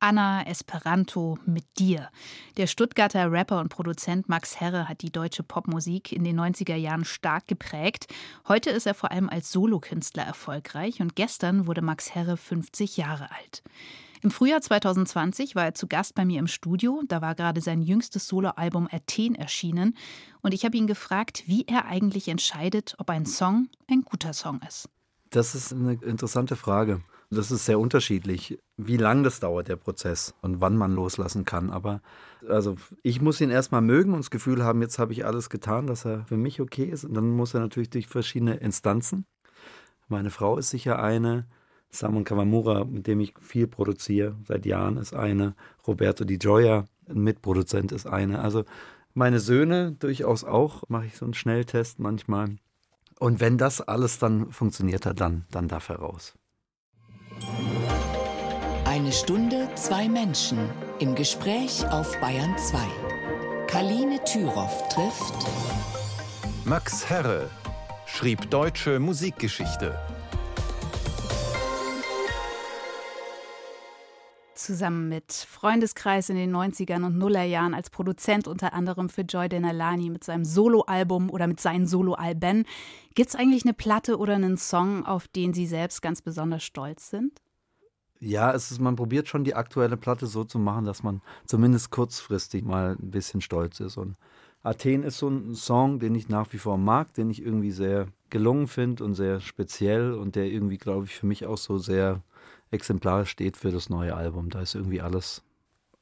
Anna Esperanto mit dir. Der Stuttgarter Rapper und Produzent Max Herre hat die deutsche Popmusik in den 90er Jahren stark geprägt. Heute ist er vor allem als Solokünstler erfolgreich und gestern wurde Max Herre 50 Jahre alt. Im Frühjahr 2020 war er zu Gast bei mir im Studio. Da war gerade sein jüngstes Soloalbum Athen erschienen. Und ich habe ihn gefragt, wie er eigentlich entscheidet, ob ein Song ein guter Song ist. Das ist eine interessante Frage. Das ist sehr unterschiedlich, wie lang das dauert, der Prozess und wann man loslassen kann. Aber also ich muss ihn erstmal mögen und das Gefühl haben, jetzt habe ich alles getan, dass er für mich okay ist. Und dann muss er natürlich durch verschiedene Instanzen. Meine Frau ist sicher eine. Samon Kawamura, mit dem ich viel produziere, seit Jahren ist eine. Roberto Di Gioia, ein Mitproduzent, ist eine. Also meine Söhne durchaus auch, mache ich so einen Schnelltest manchmal. Und wenn das alles dann funktioniert hat, dann, dann darf er raus. Eine Stunde, zwei Menschen im Gespräch auf Bayern 2. Kaline Thüroff trifft Max Herre schrieb deutsche Musikgeschichte. Zusammen mit Freundeskreis in den 90ern und Nullerjahren als Produzent unter anderem für Joy Denalani mit seinem Soloalbum oder mit seinen Soloalben. Gibt es eigentlich eine Platte oder einen Song, auf den Sie selbst ganz besonders stolz sind? Ja, es ist, man probiert schon die aktuelle Platte so zu machen, dass man zumindest kurzfristig mal ein bisschen stolz ist. Und Athen ist so ein Song, den ich nach wie vor mag, den ich irgendwie sehr gelungen finde und sehr speziell und der irgendwie, glaube ich, für mich auch so sehr Exemplar steht für das neue Album. Da ist irgendwie alles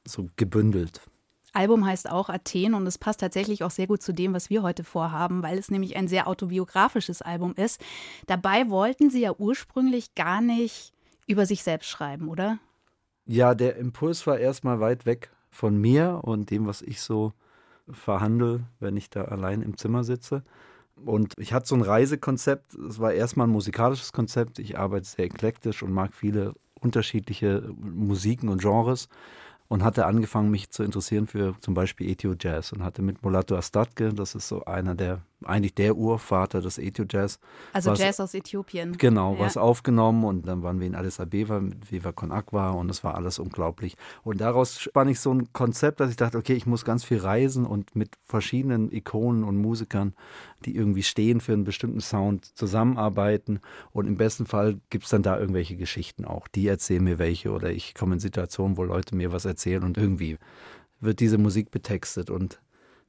so gebündelt. Album heißt auch Athen und es passt tatsächlich auch sehr gut zu dem, was wir heute vorhaben, weil es nämlich ein sehr autobiografisches Album ist. Dabei wollten Sie ja ursprünglich gar nicht über sich selbst schreiben, oder? Ja, der Impuls war erstmal weit weg von mir und dem, was ich so verhandle, wenn ich da allein im Zimmer sitze. Und ich hatte so ein Reisekonzept. Es war erstmal ein musikalisches Konzept. Ich arbeite sehr eklektisch und mag viele unterschiedliche Musiken und Genres und hatte angefangen, mich zu interessieren für zum Beispiel Ethio-Jazz und hatte mit Mulato Astatke, das ist so einer der, eigentlich der Urvater des Ethio-Jazz. Also was, Jazz aus Äthiopien. Genau, ja. was aufgenommen und dann waren wir in Addis Abeba mit Viva Con Aqua und es war alles unglaublich. Und daraus spann ich so ein Konzept, dass ich dachte, okay, ich muss ganz viel reisen und mit verschiedenen Ikonen und Musikern, die irgendwie stehen für einen bestimmten Sound, zusammenarbeiten und im besten Fall gibt es dann da irgendwelche Geschichten auch. Die erzählen mir welche oder ich komme in Situationen, wo Leute mir was erzählen erzählen und irgendwie wird diese Musik betextet und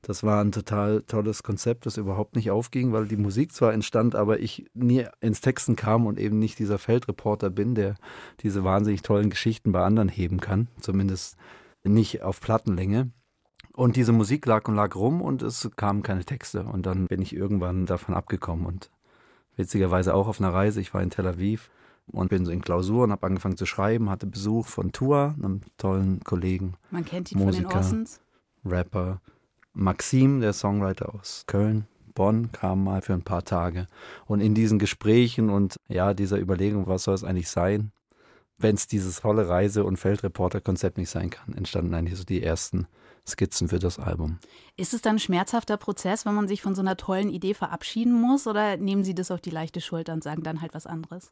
das war ein total tolles Konzept, das überhaupt nicht aufging, weil die Musik zwar entstand, aber ich nie ins Texten kam und eben nicht dieser Feldreporter bin, der diese wahnsinnig tollen Geschichten bei anderen heben kann, zumindest nicht auf Plattenlänge. Und diese Musik lag und lag rum und es kamen keine Texte. Und dann bin ich irgendwann davon abgekommen und witzigerweise auch auf einer Reise. Ich war in Tel Aviv und bin so in Klausur und habe angefangen zu schreiben, hatte Besuch von Tua, einem tollen Kollegen. Man kennt ihn Musiker, von den Orsons. Rapper. Maxim, der Songwriter aus Köln, Bonn, kam mal für ein paar Tage. Und in diesen Gesprächen und ja, dieser Überlegung, was soll es eigentlich sein, wenn es dieses tolle Reise- und Feldreporter-Konzept nicht sein kann, entstanden eigentlich so die ersten Skizzen für das Album. Ist es dann ein schmerzhafter Prozess, wenn man sich von so einer tollen Idee verabschieden muss, oder nehmen Sie das auf die leichte Schulter und sagen dann halt was anderes?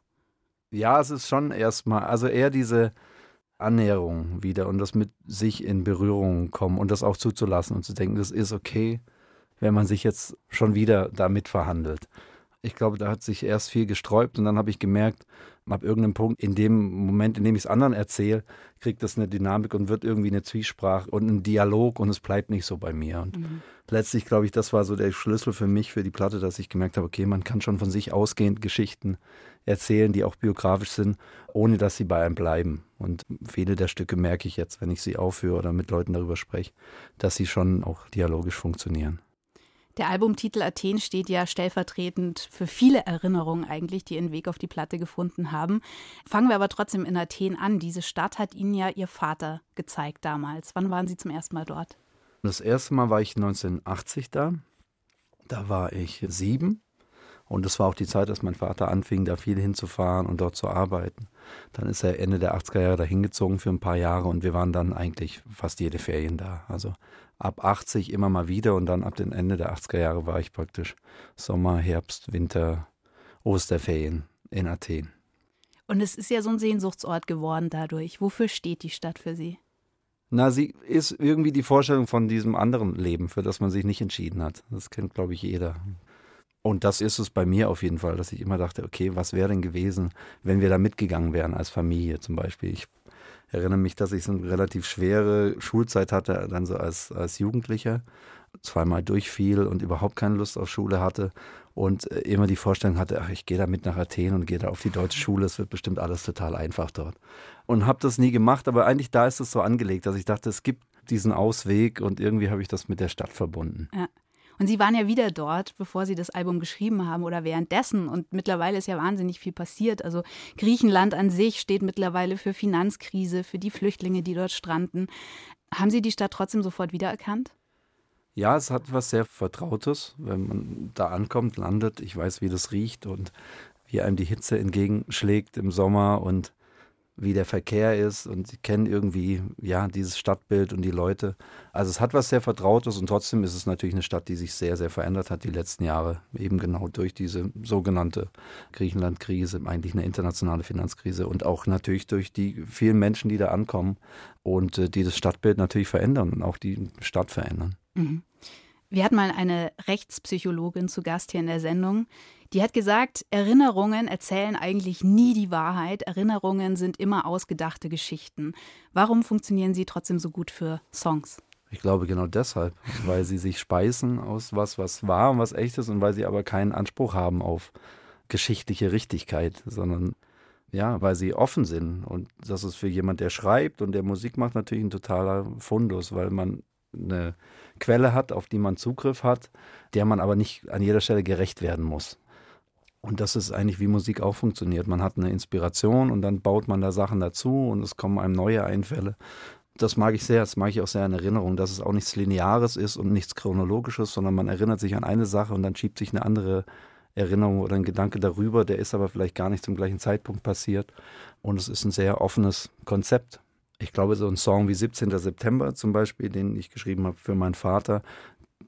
Ja, es ist schon erstmal, also eher diese Annäherung wieder und das mit sich in Berührung kommen und das auch zuzulassen und zu denken, das ist okay, wenn man sich jetzt schon wieder damit verhandelt. Ich glaube, da hat sich erst viel gesträubt und dann habe ich gemerkt, ab irgendeinem Punkt, in dem Moment, in dem ich es anderen erzähle, kriegt das eine Dynamik und wird irgendwie eine Zwiesprache und ein Dialog und es bleibt nicht so bei mir. Und mhm. letztlich, glaube ich, das war so der Schlüssel für mich, für die Platte, dass ich gemerkt habe, okay, man kann schon von sich ausgehend Geschichten erzählen, die auch biografisch sind, ohne dass sie bei einem bleiben. Und viele der Stücke merke ich jetzt, wenn ich sie aufhöre oder mit Leuten darüber spreche, dass sie schon auch dialogisch funktionieren. Der Albumtitel Athen steht ja stellvertretend für viele Erinnerungen eigentlich, die ihren Weg auf die Platte gefunden haben. Fangen wir aber trotzdem in Athen an. Diese Stadt hat Ihnen ja Ihr Vater gezeigt damals. Wann waren Sie zum ersten Mal dort? Das erste Mal war ich 1980 da. Da war ich sieben und das war auch die Zeit, dass mein Vater anfing, da viel hinzufahren und dort zu arbeiten. Dann ist er Ende der 80er Jahre dahin gezogen für ein paar Jahre und wir waren dann eigentlich fast jede Ferien da. Also ab 80 immer mal wieder und dann ab dem Ende der 80er Jahre war ich praktisch Sommer, Herbst, Winter, Osterferien in Athen. Und es ist ja so ein Sehnsuchtsort geworden dadurch. Wofür steht die Stadt für Sie? Na, sie ist irgendwie die Vorstellung von diesem anderen Leben, für das man sich nicht entschieden hat. Das kennt, glaube ich, jeder. Und das ist es bei mir auf jeden Fall, dass ich immer dachte, okay, was wäre denn gewesen, wenn wir da mitgegangen wären als Familie zum Beispiel. Ich erinnere mich, dass ich so eine relativ schwere Schulzeit hatte, dann so als, als Jugendlicher, zweimal durchfiel und überhaupt keine Lust auf Schule hatte und äh, immer die Vorstellung hatte, ach, ich gehe da mit nach Athen und gehe da auf die deutsche Schule, es wird bestimmt alles total einfach dort. Und habe das nie gemacht, aber eigentlich da ist es so angelegt, dass ich dachte, es gibt diesen Ausweg und irgendwie habe ich das mit der Stadt verbunden. Ja. Und Sie waren ja wieder dort, bevor Sie das Album geschrieben haben oder währenddessen. Und mittlerweile ist ja wahnsinnig viel passiert. Also Griechenland an sich steht mittlerweile für Finanzkrise, für die Flüchtlinge, die dort stranden. Haben Sie die Stadt trotzdem sofort wiedererkannt? Ja, es hat was sehr Vertrautes, wenn man da ankommt, landet. Ich weiß, wie das riecht und wie einem die Hitze entgegenschlägt im Sommer und wie der Verkehr ist und sie kennen irgendwie ja dieses Stadtbild und die Leute. Also es hat was sehr Vertrautes und trotzdem ist es natürlich eine Stadt, die sich sehr, sehr verändert hat die letzten Jahre, eben genau durch diese sogenannte Griechenland-Krise, eigentlich eine internationale Finanzkrise und auch natürlich durch die vielen Menschen, die da ankommen und äh, die das Stadtbild natürlich verändern und auch die Stadt verändern. Mhm. Wir hatten mal eine Rechtspsychologin zu Gast hier in der Sendung. Die hat gesagt, Erinnerungen erzählen eigentlich nie die Wahrheit. Erinnerungen sind immer ausgedachte Geschichten. Warum funktionieren sie trotzdem so gut für Songs? Ich glaube genau deshalb, weil sie sich speisen aus was, was wahr und was echt ist und weil sie aber keinen Anspruch haben auf geschichtliche Richtigkeit, sondern ja, weil sie offen sind. Und das ist für jemand, der schreibt und der Musik macht, natürlich ein totaler Fundus, weil man eine Quelle hat, auf die man Zugriff hat, der man aber nicht an jeder Stelle gerecht werden muss. Und das ist eigentlich, wie Musik auch funktioniert. Man hat eine Inspiration und dann baut man da Sachen dazu und es kommen einem neue Einfälle. Das mag ich sehr, das mag ich auch sehr in Erinnerung, dass es auch nichts Lineares ist und nichts Chronologisches, sondern man erinnert sich an eine Sache und dann schiebt sich eine andere Erinnerung oder ein Gedanke darüber, der ist aber vielleicht gar nicht zum gleichen Zeitpunkt passiert. Und es ist ein sehr offenes Konzept ich glaube, so ein Song wie 17. September zum Beispiel, den ich geschrieben habe für meinen Vater,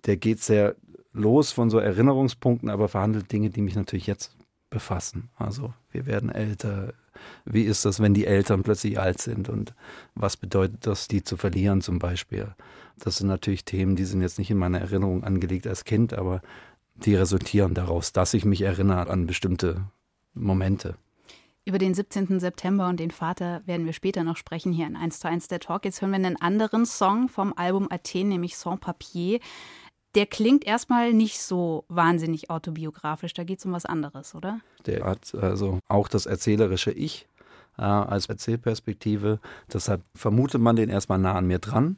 der geht sehr los von so Erinnerungspunkten, aber verhandelt Dinge, die mich natürlich jetzt befassen. Also wir werden älter. Wie ist das, wenn die Eltern plötzlich alt sind? Und was bedeutet das, die zu verlieren zum Beispiel? Das sind natürlich Themen, die sind jetzt nicht in meiner Erinnerung angelegt als Kind, aber die resultieren daraus, dass ich mich erinnere an bestimmte Momente. Über den 17. September und den Vater werden wir später noch sprechen hier in 1 zu 1 der Talk. Jetzt hören wir einen anderen Song vom Album Athen, nämlich Sans Papier. Der klingt erstmal nicht so wahnsinnig autobiografisch. Da geht es um was anderes, oder? Der hat also auch das erzählerische Ich äh, als Erzählperspektive. Deshalb vermutet man den erstmal nah an mir dran.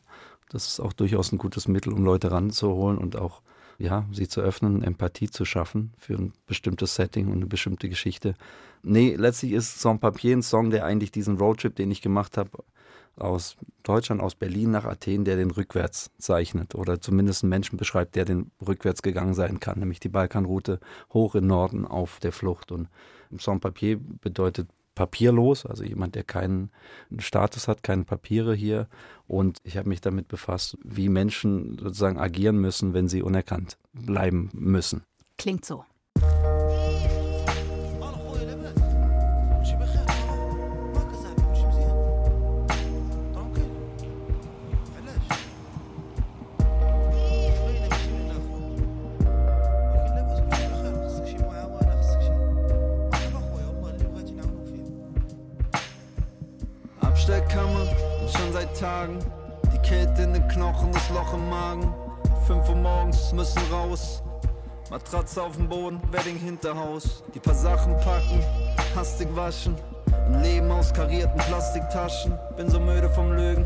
Das ist auch durchaus ein gutes Mittel, um Leute ranzuholen und auch ja, sie zu öffnen, Empathie zu schaffen für ein bestimmtes Setting und eine bestimmte Geschichte. Nee, letztlich ist Sans Papier ein Song, der eigentlich diesen Roadtrip, den ich gemacht habe, aus Deutschland, aus Berlin nach Athen, der den rückwärts zeichnet oder zumindest einen Menschen beschreibt, der den rückwärts gegangen sein kann, nämlich die Balkanroute hoch in Norden auf der Flucht. Und Sans Papier bedeutet papierlos, also jemand, der keinen Status hat, keine Papiere hier. Und ich habe mich damit befasst, wie Menschen sozusagen agieren müssen, wenn sie unerkannt bleiben müssen. Klingt so. Loch im Magen. Fünf Uhr morgens müssen raus. Matratze auf dem Boden, Wedding Hinterhaus. Die paar Sachen packen, hastig waschen. Ein Leben aus karierten Plastiktaschen. Bin so müde vom Lügen.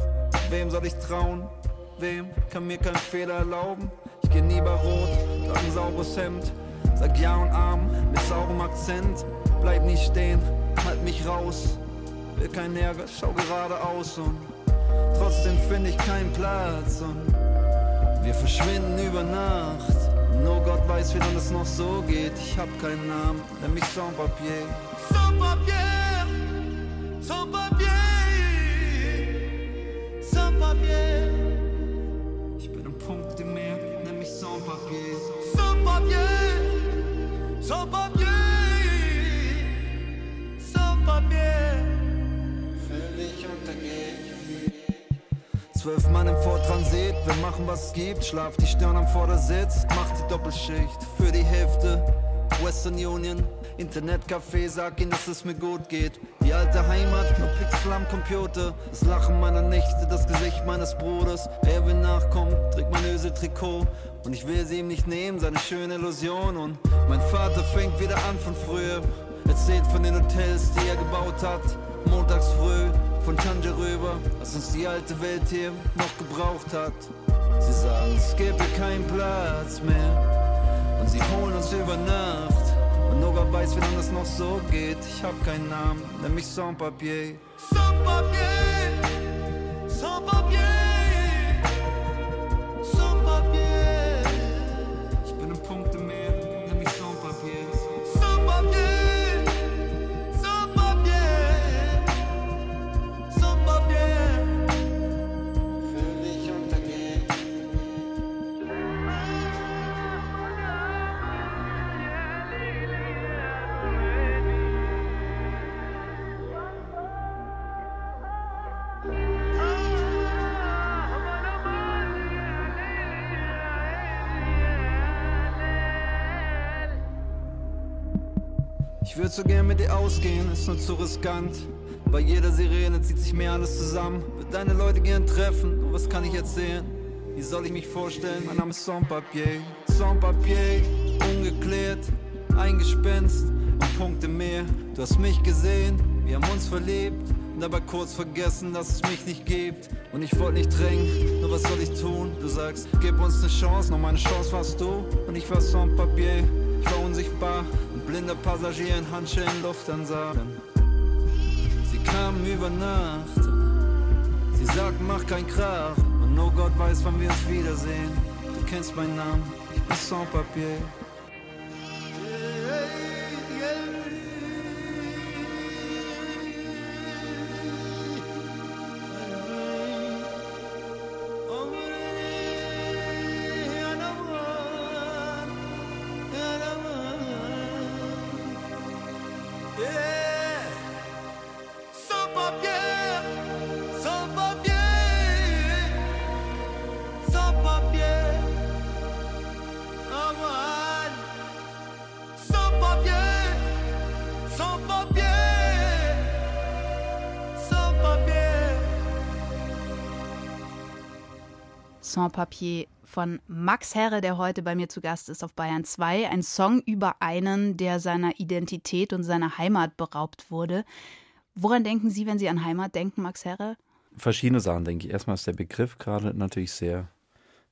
Wem soll ich trauen? Wem kann mir keinen Fehler erlauben? Ich geh nie bei Rot, trag ein sauberes Hemd. Sag Ja und Arm mit saurem Akzent. Bleib nicht stehen, halt mich raus. Will kein Ärger, schau geradeaus und Trotzdem finde ich keinen Platz und wir verschwinden über Nacht. Nur Gott weiß, wie lange es noch so geht. Ich hab keinen Namen, nenn mich Sans Papier. Sans Zwölf Mann im Vortransit, wir machen was es gibt. Schlaf die Stirn am Vordersitz, macht die Doppelschicht für die Hälfte. Western Union, Internetcafé, sag ihnen, dass es mir gut geht. Die alte Heimat, nur Pixel am Computer. Das Lachen meiner Nichte, das Gesicht meines Bruders. Er will nachkommen, trägt mein Ösel-Trikot. Und ich will sie ihm nicht nehmen, seine schöne Illusion. Und mein Vater fängt wieder an von früher. Erzählt von den Hotels, die er gebaut hat. Montags früh von Tanja rüber, was uns die alte Welt hier noch gebraucht hat. Sie sagen, es hier keinen Platz mehr. Und sie holen uns über Nacht. Und nur weiß, wie lange es noch so geht. Ich hab keinen Namen, nenn mich. Sans-Papier, Sans-Papier, Sans-Papier. Ich würde so gern mit dir ausgehen, ist nur zu riskant. Bei jeder Sirene zieht sich mir alles zusammen. Würde deine Leute gern treffen, und was kann ich erzählen? Wie soll ich mich vorstellen? Mein Name ist Sans-Papier. Sans-Papier, ungeklärt, ein Gespenst und Punkte mehr. Du hast mich gesehen, wir haben uns verliebt. Und dabei kurz vergessen, dass es mich nicht gibt. Und ich wollte nicht drängen, nur was soll ich tun? Du sagst, gib uns eine Chance, noch meine Chance warst du. Und ich war Sans-Papier, ich war unsichtbar. Ein blinder Passagier in Handschellen Lufthansa. Sie kamen über Nacht. Sie sagten, mach kein Krach. Und nur Gott weiß, wann wir uns wiedersehen. Du kennst meinen Namen, ich bin Sans-Papier. Sans Papier von Max Herre, der heute bei mir zu Gast ist auf Bayern 2. Ein Song über einen, der seiner Identität und seiner Heimat beraubt wurde. Woran denken Sie, wenn Sie an Heimat denken, Max Herre? Verschiedene Sachen, denke ich. Erstmal ist der Begriff gerade natürlich sehr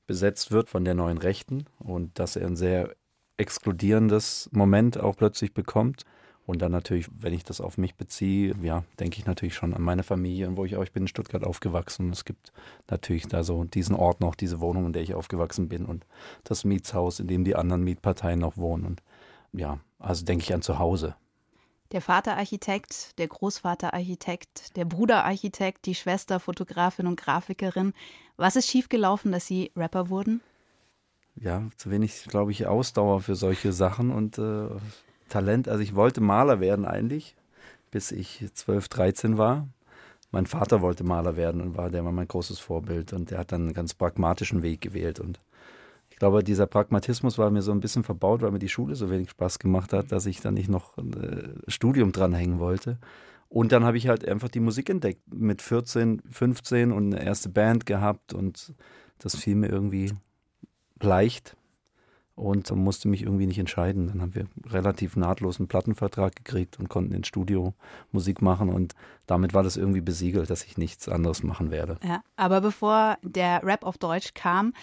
besetzt wird von der neuen Rechten und dass er ein sehr exkludierendes Moment auch plötzlich bekommt. Und dann natürlich, wenn ich das auf mich beziehe, ja, denke ich natürlich schon an meine Familie und wo ich auch, ich bin in Stuttgart aufgewachsen. Es gibt natürlich da so diesen Ort noch, diese Wohnung, in der ich aufgewachsen bin und das Mietshaus, in dem die anderen Mietparteien noch wohnen. Und ja, also denke ich an zu Hause. Der Vater Architekt, der Großvater Architekt, der Bruder Architekt, die Schwester Fotografin und Grafikerin. Was ist schiefgelaufen, dass Sie Rapper wurden? ja, zu wenig, glaube ich, Ausdauer für solche Sachen und äh, Talent. Also ich wollte Maler werden eigentlich, bis ich 12, 13 war. Mein Vater wollte Maler werden und war, der war mein großes Vorbild und der hat dann einen ganz pragmatischen Weg gewählt und ich glaube, dieser Pragmatismus war mir so ein bisschen verbaut, weil mir die Schule so wenig Spaß gemacht hat, dass ich dann nicht noch ein äh, Studium dranhängen wollte. Und dann habe ich halt einfach die Musik entdeckt mit 14, 15 und eine erste Band gehabt und das fiel mir irgendwie leicht und dann musste mich irgendwie nicht entscheiden. Dann haben wir relativ nahtlos einen Plattenvertrag gekriegt und konnten ins Studio Musik machen und damit war das irgendwie besiegelt, dass ich nichts anderes machen werde. Ja, aber bevor der Rap auf Deutsch kam,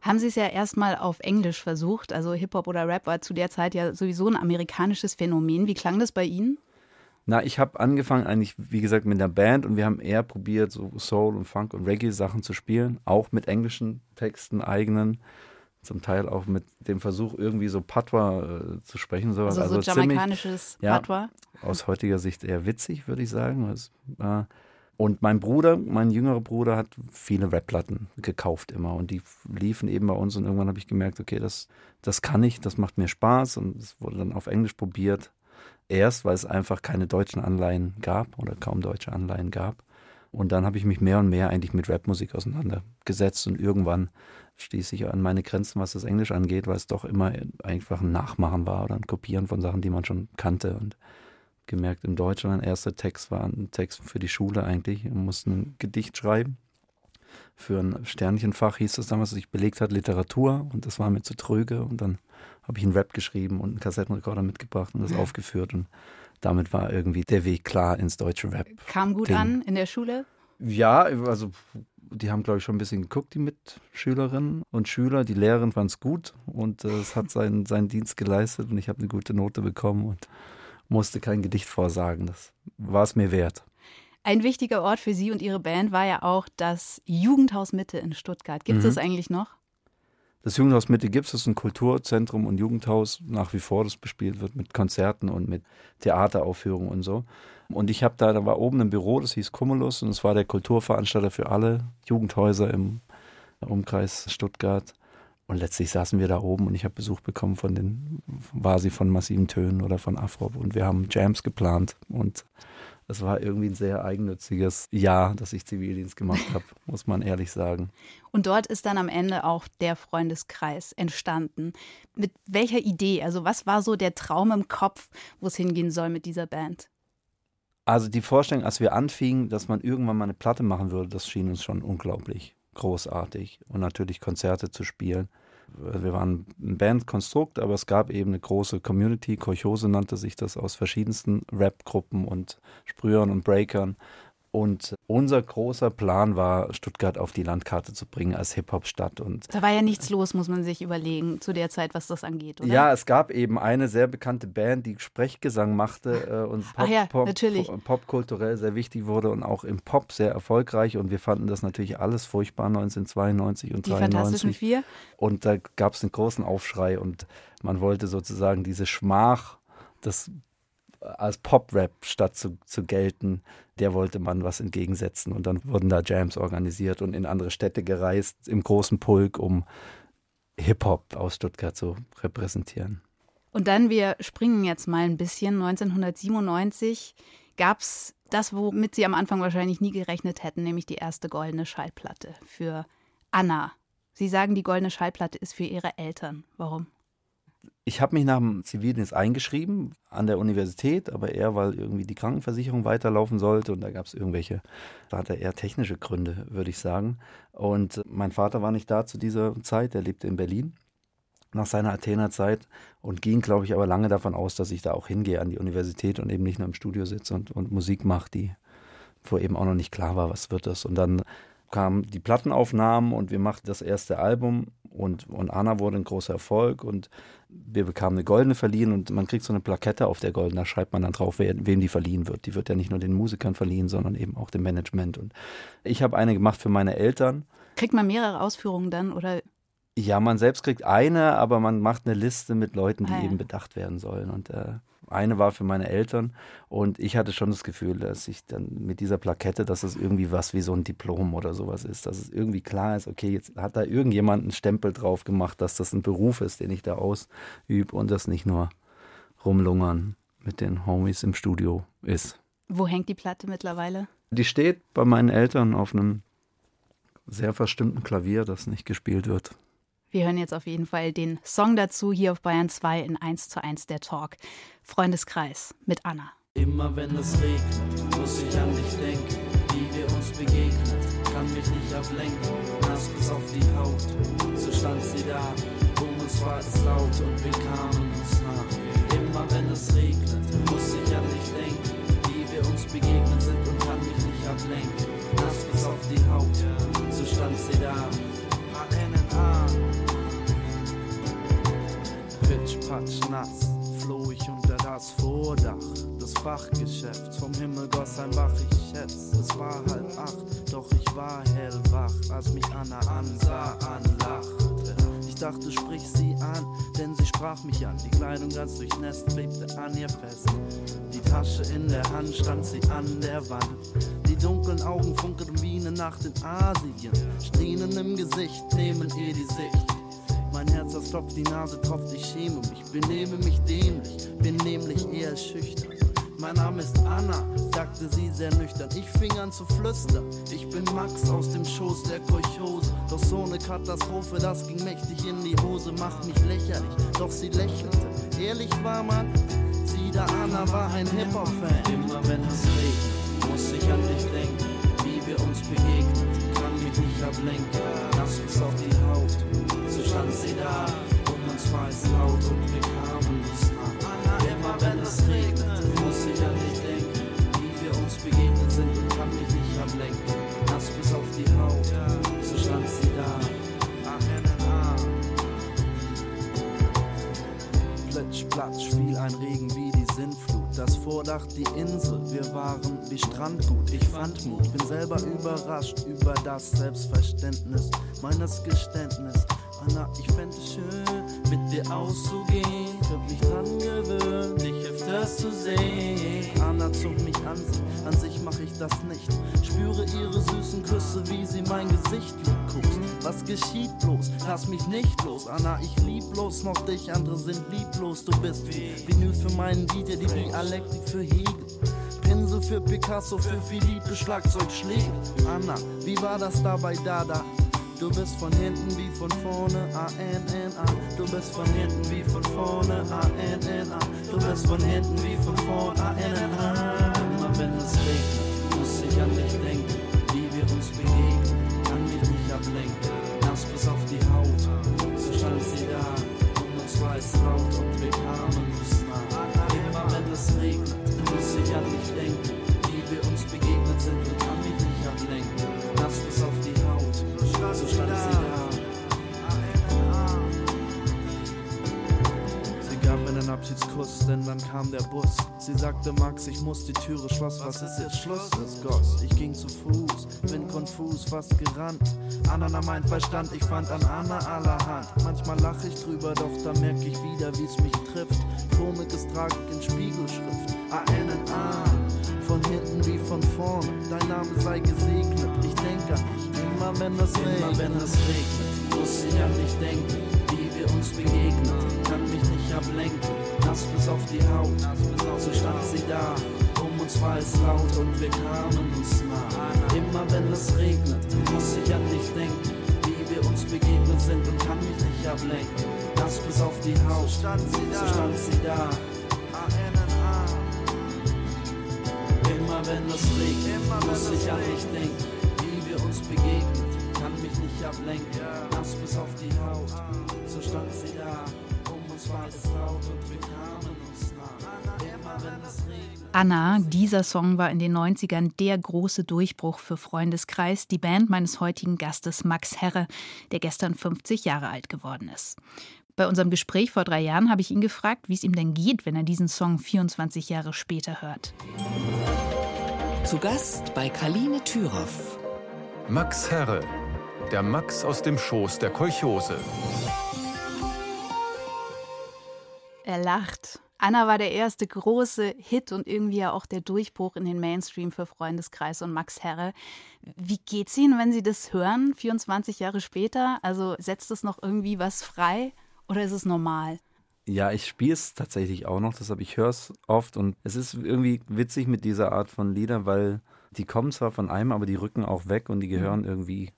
haben Sie es ja erstmal auf Englisch versucht. Also Hip-Hop oder Rap war zu der Zeit ja sowieso ein amerikanisches Phänomen. Wie klang das bei Ihnen? Na, ich habe angefangen eigentlich, wie gesagt, mit einer Band und wir haben eher probiert, so Soul und Funk und Reggae-Sachen zu spielen, auch mit englischen Texten, eigenen, zum Teil auch mit dem Versuch, irgendwie so Patois äh, zu sprechen. Sowas. Also, so ziemlich- jamaikanisches ja, aus heutiger Sicht eher witzig, würde ich sagen. Das war- Und mein Bruder, mein jüngerer Bruder, hat viele Rap-Platten gekauft immer und die liefen eben bei uns und irgendwann habe ich gemerkt, okay, das, das kann ich, das macht mir Spaß und es wurde dann auf Englisch probiert. Erst, weil es einfach keine deutschen Anleihen gab oder kaum deutsche Anleihen gab. Und dann habe ich mich mehr und mehr eigentlich mit Rapmusik auseinandergesetzt und irgendwann stieß ich an meine Grenzen, was das Englisch angeht, weil es doch immer einfach ein Nachmachen war oder ein Kopieren von Sachen, die man schon kannte. Und gemerkt, im Deutschen mein erster Text war ein Text für die Schule eigentlich. Wir mussten ein Gedicht schreiben. Für ein Sternchenfach hieß es damals, was ich belegt hat, Literatur. Und das war mir zu tröge. Und dann habe ich einen Rap geschrieben und einen Kassettenrekorder mitgebracht und das aufgeführt. Und damit war irgendwie der Weg klar ins deutsche Rap. Kam gut an in der Schule? Ja, also die haben, glaube ich, schon ein bisschen geguckt, die Mitschülerinnen und Schüler. Die Lehrerin fand es gut und äh, es hat seinen, seinen Dienst geleistet und ich habe eine gute Note bekommen und musste kein Gedicht vorsagen. Das war es mir wert. Ein wichtiger Ort für Sie und Ihre Band war ja auch das Jugendhaus Mitte in Stuttgart. Gibt es mhm. das eigentlich noch? Das Jugendhaus Mitte das ist ein Kulturzentrum und Jugendhaus nach wie vor, das bespielt wird mit Konzerten und mit Theateraufführungen und so. Und ich habe da, da war oben ein Büro, das hieß Cumulus und es war der Kulturveranstalter für alle Jugendhäuser im Umkreis Stuttgart. Und letztlich saßen wir da oben und ich habe Besuch bekommen von den, sie von massiven Tönen oder von Afrop und wir haben Jams geplant und es war irgendwie ein sehr eigennütziges Jahr, dass ich Zivildienst gemacht habe, muss man ehrlich sagen. Und dort ist dann am Ende auch der Freundeskreis entstanden. Mit welcher Idee? Also was war so der Traum im Kopf, wo es hingehen soll mit dieser Band? Also die Vorstellung, als wir anfingen, dass man irgendwann mal eine Platte machen würde, das schien uns schon unglaublich großartig. Und natürlich Konzerte zu spielen. Wir waren ein Bandkonstrukt, aber es gab eben eine große Community. Kolchose nannte sich das aus verschiedensten Rap-Gruppen und Sprühern und Breakern. Und unser großer Plan war, Stuttgart auf die Landkarte zu bringen als Hip-Hop-Stadt. da war ja nichts los, muss man sich überlegen, zu der Zeit, was das angeht, oder? Ja, es gab eben eine sehr bekannte Band, die Sprechgesang machte äh, und Pop, ja, Pop, Pop, Pop, kulturell sehr wichtig wurde und auch im Pop sehr erfolgreich. Und wir fanden das natürlich alles furchtbar 1992 und die 93. Die Fantastischen Vier. Und da gab es einen großen Aufschrei und man wollte sozusagen diese Schmach des als Pop-Rap statt zu, zu gelten, der wollte man was entgegensetzen. Und dann wurden da Jams organisiert und in andere Städte gereist, im großen Pulk, um Hip-Hop aus Stuttgart zu repräsentieren. Und dann, wir springen jetzt mal ein bisschen. 1997 gab es das, womit Sie am Anfang wahrscheinlich nie gerechnet hätten, nämlich die erste goldene Schallplatte für Anna. Sie sagen, die goldene Schallplatte ist für Ihre Eltern. Warum? Ich habe mich nach dem Zivildienst eingeschrieben an der Universität, aber eher, weil irgendwie die Krankenversicherung weiterlaufen sollte und da gab es irgendwelche, da hatte eher technische Gründe, würde ich sagen. Und mein Vater war nicht da zu dieser Zeit, er lebte in Berlin nach seiner Athener Zeit und ging, glaube ich, aber lange davon aus, dass ich da auch hingehe an die Universität und eben nicht nur im Studio sitze und, und Musik mache, die, wo eben auch noch nicht klar war, was wird das. Und dann kamen die Plattenaufnahmen und wir machten das erste Album und, und Anna wurde ein großer Erfolg und wir bekamen eine goldene verliehen und man kriegt so eine Plakette auf der goldenen, da schreibt man dann drauf, wer, wem die verliehen wird. Die wird ja nicht nur den Musikern verliehen, sondern eben auch dem Management. Und ich habe eine gemacht für meine Eltern. Kriegt man mehrere Ausführungen dann oder? Ja, man selbst kriegt eine, aber man macht eine Liste mit Leuten, die ah, ja. eben bedacht werden sollen. Und äh, eine war für meine Eltern und ich hatte schon das Gefühl, dass ich dann mit dieser Plakette, dass es irgendwie was wie so ein Diplom oder sowas ist, dass es irgendwie klar ist, okay, jetzt hat da irgendjemand einen Stempel drauf gemacht, dass das ein Beruf ist, den ich da ausübe und das nicht nur rumlungern mit den Homies im Studio ist. Wo hängt die Platte mittlerweile? Die steht bei meinen Eltern auf einem sehr verstimmten Klavier, das nicht gespielt wird. Wir hören jetzt auf jeden Fall den Song dazu hier auf Bayern 2 in 1 zu 1 der Talk. Freundeskreis mit Anna. Immer wenn es regnet, muss ich an dich denken, wie wir uns begegnet, kann mich nicht ablenken, nass bis auf die Haut, so stand sie da, um uns war es laut und wir kamen Ganz durchnässt, klebte an ihr fest. Die Tasche in der Hand stand sie an der Wand. Die dunklen Augen funkelten wie eine Nacht in Asien. Strähnen im Gesicht nehmen ihr die Sicht. Mein Herz, das klopft, die Nase tropft, ich schäme mich, benehme mich dämlich, bin nämlich eher schüchtern. Mein Name ist Anna, sagte sie sehr nüchtern. Ich fing an zu flüstern. Ich bin Max aus dem Schoß der Kolchose. Doch so eine Katastrophe, das ging mächtig in die Hose, macht mich lächerlich. Doch sie lächelte. Ehrlich war man, sie da Anna war ein Hip-Hop-Fan. Immer wenn es regnet, muss ich an dich denken, wie wir uns begegnen. Kann mich nicht ablenken, nass bis auf die Haut. So stand sie da, um uns war es laut und wir kamen nicht nah. Immer wenn es regnet, Vordach, die Insel, wir waren wie Strandgut. Ich fand Mut, bin selber überrascht über das Selbstverständnis meines Geständnis. Anna, ich fände es schön, mit dir auszugehen. Hab mich dran gewöhnt, dich öfters zu sehen. Anna zog mich an sich, an sich mach ich das nicht. Spüre ihre süßen Küsse, wie sie mein Gesicht liebkost. Was geschieht bloß? Lass mich nicht los, Anna, ich lieb bloß noch dich, andere sind lieblos. Du bist wie Vinyl für meinen DJ, die Dialektik für Hegel. Pinsel für Picasso, für Philippe, Schlagzeugschläge. Anna, wie war das da bei Dada? Du bist von hinten wie von vorne, A-N-N-A. Du bist von hinten wie von vorne, A-N-N-A. Du bist von hinten wie von vorne, A-N-N-A. Immer wenn es regnet, muss ich an dich denken, wie wir uns begegnen. Kann mich nicht ablenken, nass bis auf die Haut. So stand sie da, um uns war es laut und wir kamen nicht nah. Immer wenn es regnet, muss ich an dich denken, wie wir uns begegnet sind so stand sie da. Sie gab mir einen Abschiedskuss, denn dann kam der Bus. Sie sagte, Max, ich muss die Türe schloss. Was ist jetzt Schluss? Es goss. Ich ging zu Fuß, bin konfus, fast gerannt. Anna mein Verstand, ich fand an Anna allerhand. Manchmal lache ich drüber, doch da merk ich wieder, wie's mich trifft. Komik ist Tragik in Spiegelschrift. A-N-N-A. Von hinten wie von vorne, dein Name sei gesegnet. Ich denke an dich, immer wenn es regnet. Immer wenn es regnet, muss ich an dich denken, wie wir uns begegnen. Kann mich nicht ablenken, nass bis auf die Haut. So stand sie da, um uns war es laut und wir kamen uns nah. Immer wenn es regnet, muss ich an dich denken, wie wir uns begegnet sind und kann mich nicht ablenken. Nass bis auf die Haut, so stand sie da. Immer wenn es regnet, muss ich an dich denken, wie wir uns begegnet, kann ablenken, nass bis auf die Haut, so stand sie da, um uns war es laut und wir kamen uns nah. Immer wenn es regnet. Anna, dieser Song war in den 90ern der große Durchbruch für Freundeskreis, die Band meines heutigen Gastes Max Herre, der gestern 50 Jahre alt geworden ist. Bei unserem Gespräch vor drei Jahren habe ich ihn gefragt, wie es ihm denn geht, wenn er diesen Song 24 Jahre später hört. Zu Gast bei Kaline Thüroff. Max Herre, der Max aus dem Schoß der Kolchose. Er lacht. Anna war der erste große Hit und irgendwie ja auch der Durchbruch in den Mainstream für Freundeskreis und Max Herre. Wie geht's Ihnen, wenn Sie das hören, 24 Jahre später? Also setzt es noch irgendwie was frei oder ist es normal? Ja, ich spiele es tatsächlich auch noch, deshalb ich höre es oft und es ist irgendwie witzig mit dieser Art von Liedern, weil die kommen zwar von einem, aber die rücken auch weg und die gehören irgendwie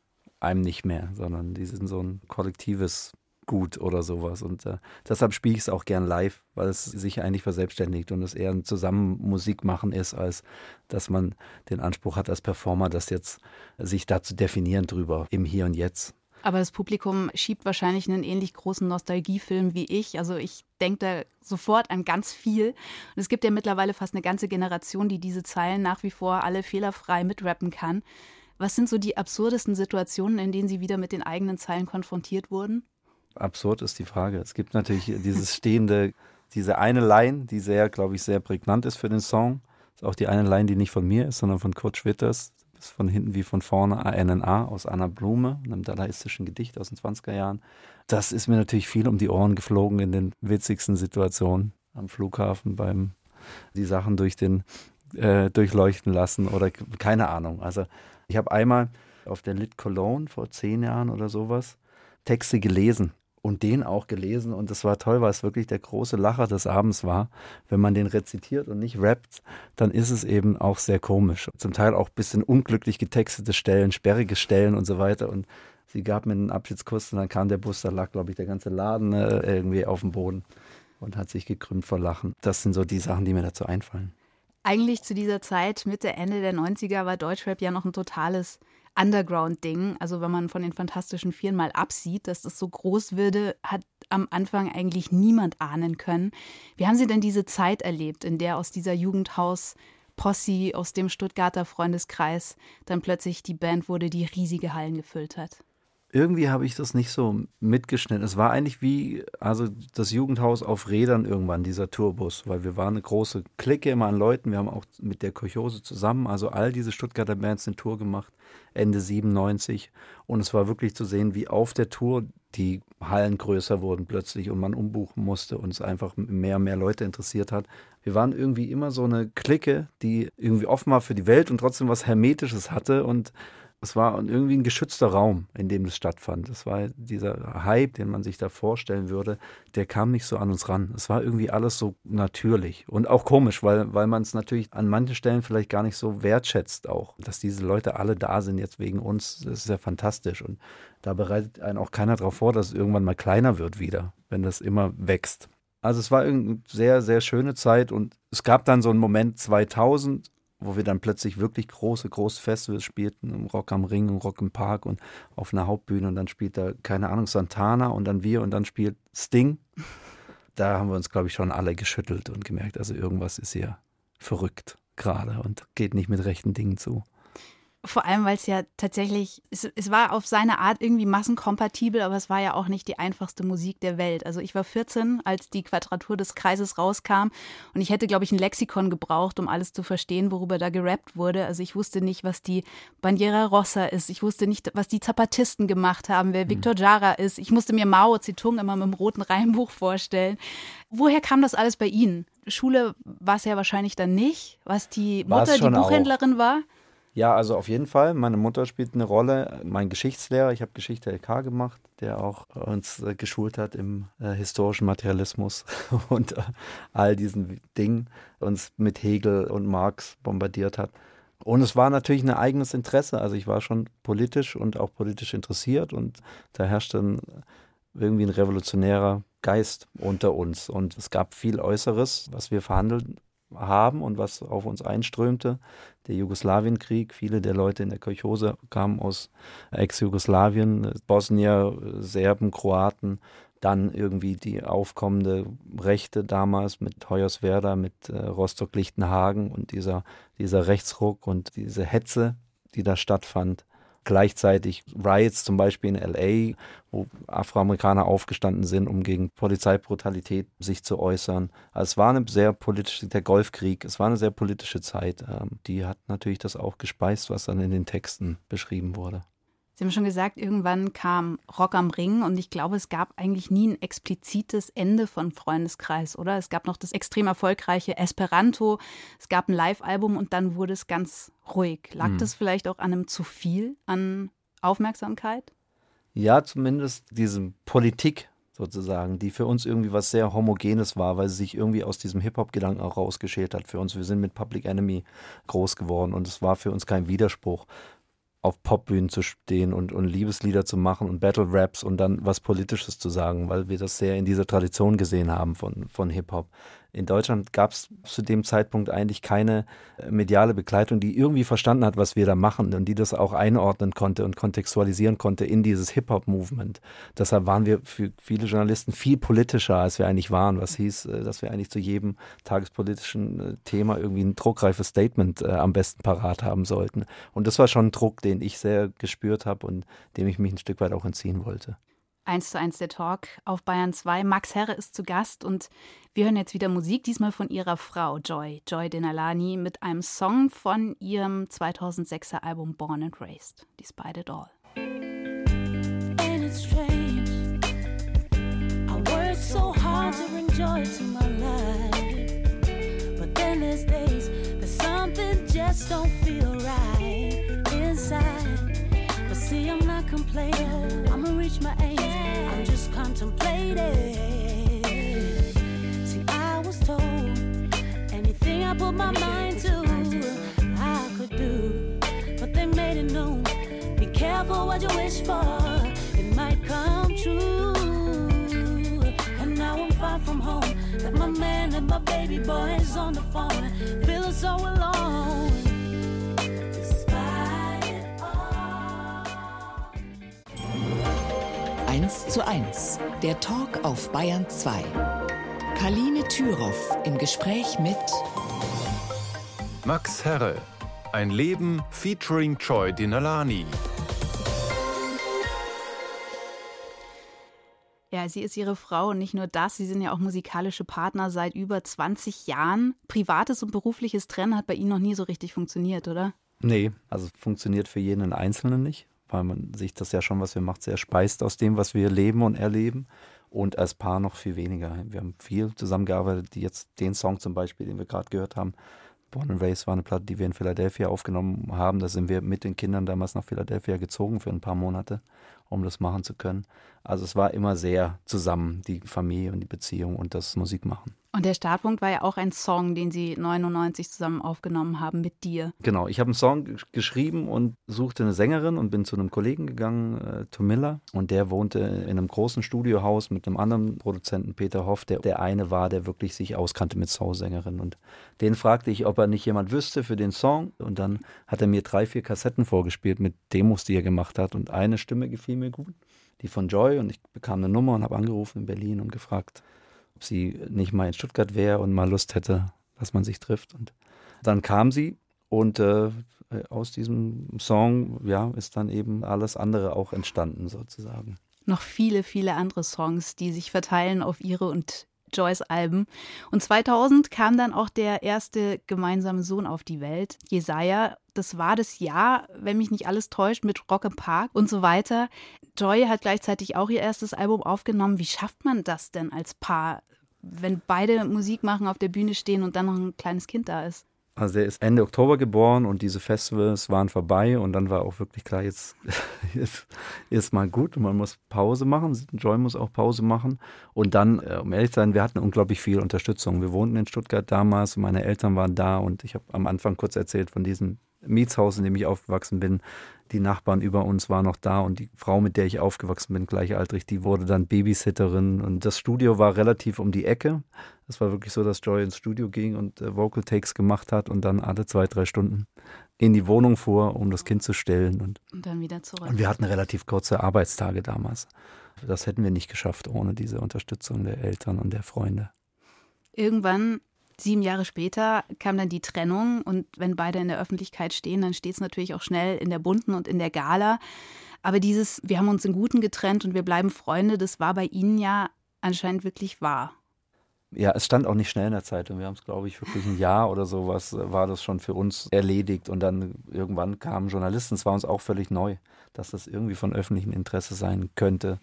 einem nicht mehr, sondern die sind so ein kollektives Gut oder sowas und äh, deshalb spiele ich es auch gern live, weil es sich eigentlich verselbstständigt und es eher ein Zusammen Musik machen ist, als dass man den Anspruch hat als Performer, das jetzt sich da zu definieren drüber im Hier und Jetzt. Aber das Publikum schiebt wahrscheinlich einen ähnlich großen Nostalgiefilm wie ich. Also ich denke da sofort an ganz viel. Und es gibt ja mittlerweile fast eine ganze Generation, die diese Zeilen nach wie vor alle fehlerfrei mitrappen kann. Was sind so die absurdesten Situationen, in denen Sie wieder mit den eigenen Zeilen konfrontiert wurden? Absurd ist die Frage. Es gibt natürlich dieses stehende, diese eine Line, die sehr, glaube ich, sehr prägnant ist für den Song. Ist auch die eine Line, die nicht von mir ist, sondern von Kurt Schwitters. Das ist von hinten wie von vorne ANNA aus Anna Blume, einem dadaistischen Gedicht aus den 20er Jahren. Das ist mir natürlich viel um die Ohren geflogen in den witzigsten Situationen am Flughafen beim die Sachen durch den äh, durchleuchten lassen oder keine Ahnung. Also ich habe einmal auf der Lit Cologne vor zehn Jahren oder sowas Texte gelesen und den auch gelesen. Und das war toll, weil es wirklich der große Lacher des Abends war. Wenn man den rezitiert und nicht rappt, dann ist es eben auch sehr komisch. Zum Teil auch ein bisschen unglücklich getextete Stellen, sperrige Stellen und so weiter. Und sie gab mir einen Abschiedskuss und dann kam der Bus, da lag, glaube ich, der ganze Laden äh, irgendwie auf dem Boden und hat sich gekrümmt vor Lachen. Das sind so die Sachen, die mir dazu einfallen. Eigentlich zu dieser Zeit, Mitte, Ende der 90er, war Deutschrap ja noch ein totales Underground-Ding. Also wenn man von den Fantastischen Vieren mal absieht, dass das so groß würde, hat am Anfang eigentlich niemand ahnen können. Wie haben Sie denn diese Zeit erlebt, in der aus dieser Jugendhaus Posse, aus dem Stuttgarter Freundeskreis, dann plötzlich die Band wurde, die riesige Hallen gefüllt hat? Irgendwie habe ich das nicht so mitgeschnitten. Es war eigentlich wie also das Jugendhaus auf Rädern irgendwann, dieser Tourbus, weil wir waren eine große Clique immer an Leuten. Wir haben auch mit der Kochose zusammen, also all diese Stuttgarter Bands eine Tour gemacht, Ende 97. Und es war wirklich zu sehen, wie auf der Tour die Hallen größer wurden plötzlich und man umbuchen musste und es einfach mehr und mehr Leute interessiert hat. Wir waren irgendwie immer so eine Clique, die irgendwie offen war für die Welt und trotzdem was Hermetisches hatte und es war irgendwie ein geschützter Raum, in dem es stattfand. Es war dieser Hype, den man sich da vorstellen würde, der kam nicht so an uns ran. Es war irgendwie alles so natürlich und auch komisch, weil, weil man es natürlich an manchen Stellen vielleicht gar nicht so wertschätzt auch, dass diese Leute alle da sind jetzt wegen uns. Das ist ja fantastisch und da bereitet einen auch keiner darauf vor, dass es irgendwann mal kleiner wird wieder, wenn das immer wächst. Also es war eine sehr, sehr schöne Zeit und es gab dann so einen Moment 2000, wo wir dann plötzlich wirklich große, große Festivals spielten, Rock am Ring und Rock im Park und auf einer Hauptbühne und dann spielt da, keine Ahnung, Santana und dann wir und dann spielt Sting. Da haben wir uns, glaube ich, schon alle geschüttelt und gemerkt, also irgendwas ist hier verrückt gerade und geht nicht mit rechten Dingen zu. Vor allem, weil es ja tatsächlich, es, es, war auf seine Art irgendwie massenkompatibel, aber es war ja auch nicht die einfachste Musik der Welt. Also ich war 14, als die Quadratur des Kreises rauskam und ich hätte, glaube ich, ein Lexikon gebraucht, um alles zu verstehen, worüber da gerappt wurde. Also ich wusste nicht, was die Bandiera Rossa ist. Ich wusste nicht, was die Zapatisten gemacht haben, wer Victor hm. Jara ist. Ich musste mir Mao Zedong immer mit dem roten Reimbuch vorstellen. Woher kam das alles bei Ihnen? Schule war es ja wahrscheinlich dann nicht, was die Mutter, die Buchhändlerin auch. war. Ja, also auf jeden Fall. Meine Mutter spielt eine Rolle. Mein Geschichtslehrer, ich habe Geschichte LK gemacht, der auch uns äh, geschult hat im äh, historischen Materialismus und äh, all diesen Dingen, uns mit Hegel und Marx bombardiert hat. Und es war natürlich ein eigenes Interesse. Also ich war schon politisch und auch politisch interessiert und da herrschte ein, irgendwie ein revolutionärer Geist unter uns. Und es gab viel Äußeres, was wir verhandelt haben und was auf uns einströmte. Der Jugoslawienkrieg, viele der Leute in der Kolchose kamen aus Ex-Jugoslawien, Bosnier, Serben, Kroaten, dann irgendwie die aufkommende Rechte damals mit Hoyerswerda, mit äh, Rostock-Lichtenhagen und dieser, dieser Rechtsruck und diese Hetze, die da stattfand gleichzeitig Riots zum Beispiel in LA, wo Afroamerikaner aufgestanden sind, um gegen Polizeibrutalität sich zu äußern. Also es war eine sehr politische, der Golfkrieg, es war eine sehr politische Zeit. Ähm, die hat natürlich das auch gespeist, was dann in den Texten beschrieben wurde. Sie haben schon gesagt, irgendwann kam Rock am Ring und ich glaube, es gab eigentlich nie ein explizites Ende von Freundeskreis, oder? Es gab noch das extrem erfolgreiche Esperanto, es gab ein Live-Album und dann wurde es ganz ruhig. Lag hm. das vielleicht auch an einem zu viel an Aufmerksamkeit? Ja, zumindest diese Politik sozusagen, die für uns irgendwie was sehr Homogenes war, weil sie sich irgendwie aus diesem Hip-Hop-Gedanken auch rausgeschält hat für uns. Wir sind mit Public Enemy groß geworden und es war für uns kein Widerspruch auf Popbühnen zu stehen und, und Liebeslieder zu machen und Battle Raps und dann was Politisches zu sagen, weil wir das sehr in dieser Tradition gesehen haben von, von Hip-Hop. In Deutschland gab es zu dem Zeitpunkt eigentlich keine äh, mediale Begleitung, die irgendwie verstanden hat, was wir da machen und die das auch einordnen konnte und kontextualisieren konnte in dieses Hip-Hop-Movement. Deshalb waren wir für viele Journalisten viel politischer, als wir eigentlich waren, was hieß, äh, dass wir eigentlich zu jedem tagespolitischen äh, Thema irgendwie ein druckreifes Statement am besten parat haben sollten. Und das war schon ein Druck, den ich sehr gespürt habe und dem ich mich ein Stück weit auch entziehen wollte. 1 zu 1 der Talk auf Bayern 2. Max Herre ist zu Gast und wir hören jetzt wieder Musik, diesmal von ihrer Frau Joy, Joy Denalani, mit einem Song von ihrem 2006er Album Born and Raised, Despite It All. And it's strange. I work so hard to bring joy to my life. But then there's days that something just don't feel See, I'm not complaining. I'ma reach my aim. I'm just contemplating. See, I was told anything I put my mind to, I could do. But they made it known. Be careful what you wish for. It might come true. And now I'm far from home. Got my man and my baby boys on the phone. Feeling so alone. 1 zu 1. Der Talk auf Bayern 2. Kaline Thüroff im Gespräch mit Max Herre. Ein Leben featuring Troy Dinalani. Ja, sie ist ihre Frau und nicht nur das, sie sind ja auch musikalische Partner seit über 20 Jahren. Privates und berufliches Trennen hat bei Ihnen noch nie so richtig funktioniert, oder? Nee, also funktioniert für jeden Einzelnen nicht, weil man sich das ja schon, was wir macht, sehr speist aus dem, was wir leben und erleben. Und als Paar noch viel weniger. Wir haben viel zusammengearbeitet, jetzt den Song zum Beispiel, den wir gerade gehört haben, Born and Raised war eine Platte, die wir in Philadelphia aufgenommen haben. Da sind wir mit den Kindern damals nach Philadelphia gezogen für ein paar Monate, um das machen zu können. Also es war immer sehr zusammen, die Familie und die Beziehung und das Musikmachen. Und der Startpunkt war ja auch ein Song, den Sie 99 zusammen aufgenommen haben mit dir. Genau, ich habe einen Song gesch- geschrieben und suchte eine Sängerin und bin zu einem Kollegen gegangen, äh, Tom Miller. Und der wohnte in einem großen Studiohaus mit einem anderen Produzenten, Peter Hoff, der der eine war, der wirklich sich auskannte mit Soul-Sängerinnen. Und den fragte ich, ob er nicht jemand wüsste für den Song. Und dann hat er mir drei, vier Kassetten vorgespielt mit Demos, die er gemacht hat. Und eine Stimme gefiel mir gut, die von Joy. Und ich bekam eine Nummer und habe angerufen in Berlin und gefragt, ob sie nicht mal in Stuttgart wäre und mal Lust hätte, dass man sich trifft. Und dann kam sie und äh, aus diesem Song ja, ist dann eben alles andere auch entstanden sozusagen. Noch viele, viele andere Songs, die sich verteilen auf ihre und Joyce Alben. Und 2000 kam dann auch der erste gemeinsame Sohn auf die Welt, Jesaja. Das war das Jahr, wenn mich nicht alles täuscht, mit Rock im Park und so weiter. Joy hat gleichzeitig auch ihr erstes Album aufgenommen. Wie schafft man das denn als Paar, wenn beide Musik machen, auf der Bühne stehen und dann noch ein kleines Kind da ist? Also er ist Ende Oktober geboren und diese Festivals waren vorbei und dann war auch wirklich klar, jetzt ist, ist mal gut und man muss Pause machen. Joy muss auch Pause machen. Und dann, äh, um ehrlich zu sein, wir hatten unglaublich viel Unterstützung. Wir wohnten in Stuttgart damals, meine Eltern waren da und ich habe am Anfang kurz erzählt von diesem Mietshaus, in dem ich aufgewachsen bin. Die Nachbarn über uns waren noch da und die Frau, mit der ich aufgewachsen bin, gleichaltrig, die wurde dann Babysitterin und das Studio war relativ um die Ecke. Es war wirklich so, dass Joy ins Studio ging und äh, Vocal Takes gemacht hat und dann alle zwei, drei Stunden in die Wohnung fuhr, um das Kind zu stellen. Und, Und dann wieder zurück. und wir hatten relativ kurze Arbeitstage damals. Das hätten wir nicht geschafft ohne diese Unterstützung der Eltern und der Freunde. Irgendwann, sieben Jahre später, kam dann die Trennung und wenn beide in der Öffentlichkeit stehen, dann steht es natürlich auch schnell in der bunten und in der Gala. Aber dieses, wir haben uns in Guten getrennt und wir bleiben Freunde, das war bei Ihnen ja anscheinend wirklich wahr. Ja, es stand auch nicht schnell in der Zeitung. Wir haben es, glaube ich, wirklich ein Jahr oder sowas äh, war das schon für uns erledigt. Und dann irgendwann kamen Journalisten. Es war uns auch völlig neu, dass das irgendwie von öffentlichem Interesse sein könnte,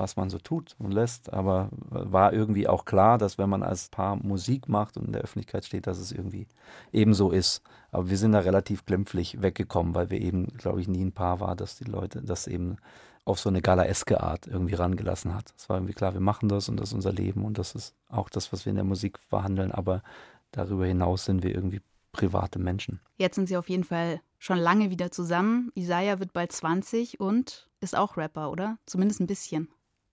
was man so tut und lässt. Aber war irgendwie auch klar, dass wenn man als Paar Musik macht und in der Öffentlichkeit steht, dass es irgendwie ebenso ist. Aber wir sind da relativ glimpflich weggekommen, weil wir eben, glaube ich, nie ein Paar war, dass die Leute das eben auf so eine galaeske Art irgendwie rangelassen hat. Es war irgendwie klar, wir machen das und das ist unser Leben und das ist auch das, was wir in der Musik verhandeln, aber darüber hinaus sind wir irgendwie private Menschen. Jetzt sind sie auf jeden Fall schon lange wieder zusammen. Isaiah wird bald 20 und ist auch Rapper, oder? Zumindest ein bisschen.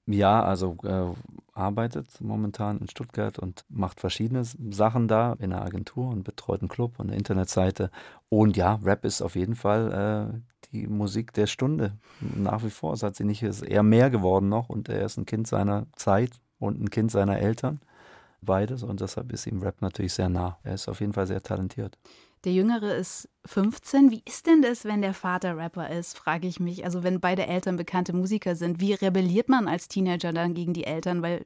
Ja, also äh, arbeitet momentan in Stuttgart und macht verschiedene Sachen da in einer Agentur und betreut einen Club und eine Internetseite. Und ja, Rap ist auf jeden Fall äh, die Musik der Stunde. Nach wie vor. Es hat sie nicht, ist eher mehr geworden noch und er ist ein Kind seiner Zeit und ein Kind seiner Eltern. Beides und deshalb ist ihm Rap natürlich sehr nah. Er ist auf jeden Fall sehr talentiert. Der Jüngere ist 15. Wie ist denn das, wenn der Vater Rapper ist, frage ich mich. Also wenn beide Eltern bekannte Musiker sind, wie rebelliert man als Teenager dann gegen die Eltern? Weil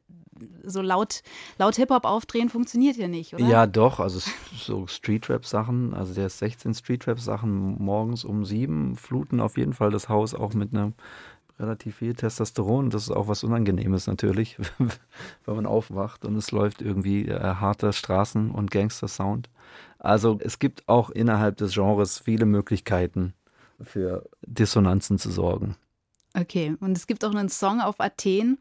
so laut, laut Hip-Hop aufdrehen funktioniert ja nicht, oder? Ja, doch. Also so Streetrap-Sachen, also der ist 16 Streetrap-Sachen morgens um sieben fluten auf jeden Fall das Haus auch mit einem relativ viel Testosteron. Das ist auch was Unangenehmes natürlich, wenn man aufwacht und es läuft irgendwie äh, harter Straßen- und Gangster-Sound. Also es gibt auch innerhalb des Genres viele Möglichkeiten, für Dissonanzen zu sorgen. Okay, und es gibt auch einen Song auf Athen.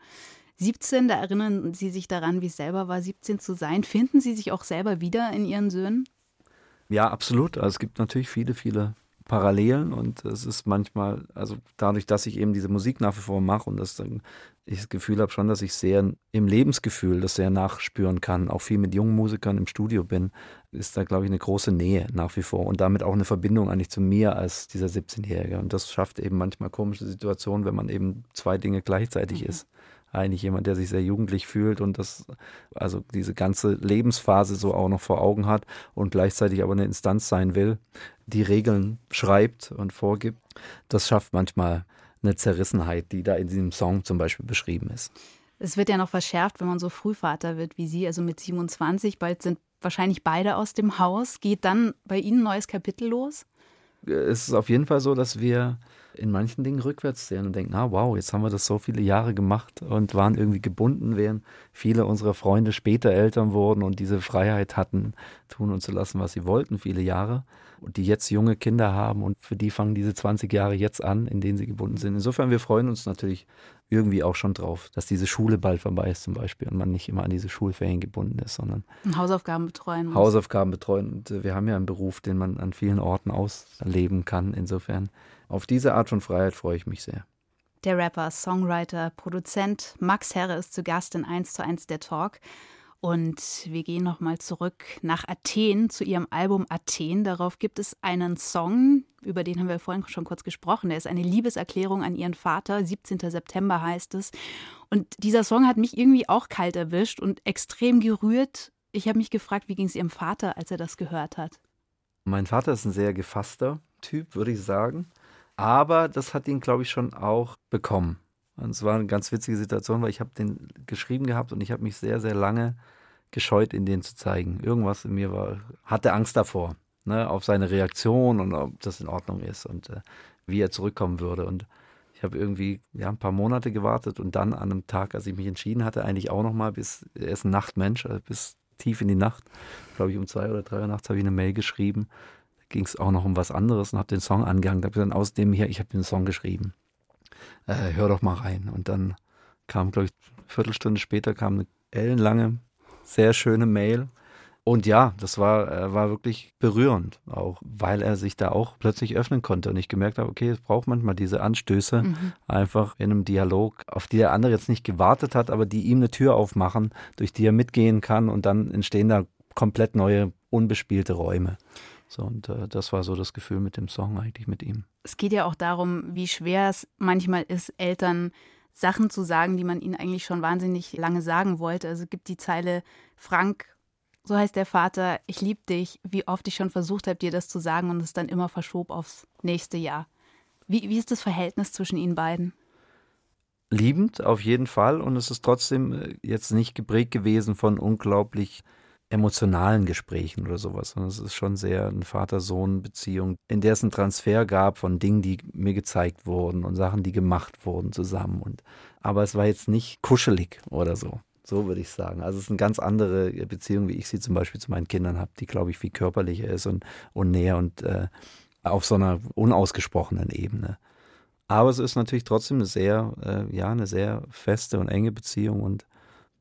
17, da erinnern Sie sich daran, wie es selber war, 17 zu sein. Finden Sie sich auch selber wieder in Ihren Söhnen? Ja, absolut. Also es gibt natürlich viele, viele Parallelen und es ist manchmal, also dadurch, dass ich eben diese Musik nach wie vor mache und das dann ich das Gefühl habe schon, dass ich sehr im Lebensgefühl das sehr nachspüren kann, auch viel mit jungen Musikern im Studio bin, ist da, glaube ich, eine große Nähe nach wie vor und damit auch eine Verbindung eigentlich zu mir als dieser 17-Jährige. Und das schafft eben manchmal komische Situationen, wenn man eben zwei Dinge gleichzeitig mhm. ist. Eigentlich jemand, der sich sehr jugendlich fühlt und das, also diese ganze Lebensphase so auch noch vor Augen hat und gleichzeitig aber eine Instanz sein will, die Regeln schreibt und vorgibt. Das schafft manchmal eine Zerrissenheit, die da in diesem Song zum Beispiel beschrieben ist. Es wird ja noch verschärft, wenn man so Frühvater wird wie Sie, also mit 27. Bald sind wahrscheinlich beide aus dem Haus. Geht dann bei Ihnen ein neues Kapitel los? Es ist auf jeden Fall so, dass wir in manchen Dingen rückwärts sehen und denken, ah wow, jetzt haben wir das so viele Jahre gemacht und waren irgendwie gebunden, während viele unserer Freunde später Eltern wurden und diese Freiheit hatten, tun und zu lassen, was sie wollten, viele Jahre und die jetzt junge Kinder haben und für die fangen diese 20 Jahre jetzt an, in denen sie gebunden sind. Insofern, wir freuen uns natürlich irgendwie auch schon drauf, dass diese Schule bald vorbei ist zum Beispiel und man nicht immer an diese Schulferien gebunden ist, sondern Hausaufgaben betreuen muss. Hausaufgaben betreuen. Und äh, wir haben ja einen Beruf, den man an vielen Orten ausleben kann. Insofern, auf diese Art von Freiheit freue ich mich sehr. Der Rapper, Songwriter, Produzent Max Herre ist zu Gast in 1 zu 1 der Talk. Und wir gehen nochmal zurück nach Athen zu ihrem Album Athen. Darauf gibt es einen Song, über den haben wir vorhin schon kurz gesprochen. Der ist eine Liebeserklärung an ihren Vater. 17. September heißt es. Und dieser Song hat mich irgendwie auch kalt erwischt und extrem gerührt. Ich habe mich gefragt, wie ging es Ihrem Vater, als er das gehört hat? Mein Vater ist ein sehr gefasster Typ, würde ich sagen. Aber das hat ihn, glaube ich, schon auch bekommen. Und es war eine ganz witzige Situation, weil ich habe den geschrieben gehabt und ich habe mich sehr, sehr lange gescheut, ihn den zu zeigen. Irgendwas in mir war, hatte Angst davor, ne, auf seine Reaktion und ob das in Ordnung ist und äh, wie er zurückkommen würde. Und ich habe irgendwie ja, ein paar Monate gewartet und dann an einem Tag, als ich mich entschieden hatte, eigentlich auch nochmal bis, er ist ein Nachtmensch, also bis tief in die Nacht, glaube ich um zwei oder drei Uhr nachts habe ich eine Mail geschrieben. Da ging es auch noch um was anderes und habe den Song angehangen. Da habe ich dann aus dem hier, ich habe den Song geschrieben äh, hör doch mal rein. Und dann kam, glaube ich, eine Viertelstunde später kam eine ellenlange, sehr schöne Mail. Und ja, das war, äh, war wirklich berührend, auch weil er sich da auch plötzlich öffnen konnte und ich gemerkt habe, okay, es braucht manchmal diese Anstöße, mhm. einfach in einem Dialog, auf die der andere jetzt nicht gewartet hat, aber die ihm eine Tür aufmachen, durch die er mitgehen kann und dann entstehen da komplett neue, unbespielte Räume. So, und äh, das war so das Gefühl mit dem Song eigentlich mit ihm. Es geht ja auch darum, wie schwer es manchmal ist, Eltern Sachen zu sagen, die man ihnen eigentlich schon wahnsinnig lange sagen wollte. Also gibt die Zeile, Frank, so heißt der Vater, ich liebe dich, wie oft ich schon versucht habe, dir das zu sagen und es dann immer verschob aufs nächste Jahr. Wie, wie ist das Verhältnis zwischen Ihnen beiden? Liebend auf jeden Fall und es ist trotzdem äh, jetzt nicht geprägt gewesen von unglaublich emotionalen Gesprächen oder sowas, sondern es ist schon sehr eine Vater-Sohn-Beziehung, in der es einen Transfer gab von Dingen, die mir gezeigt wurden und Sachen, die gemacht wurden zusammen. Und, aber es war jetzt nicht kuschelig oder so. So würde ich sagen. Also es ist eine ganz andere Beziehung, wie ich sie zum Beispiel zu meinen Kindern habe, die, glaube ich, viel körperlicher ist und, und näher und äh, auf so einer unausgesprochenen Ebene. Aber es ist natürlich trotzdem eine sehr, äh, ja, eine sehr feste und enge Beziehung und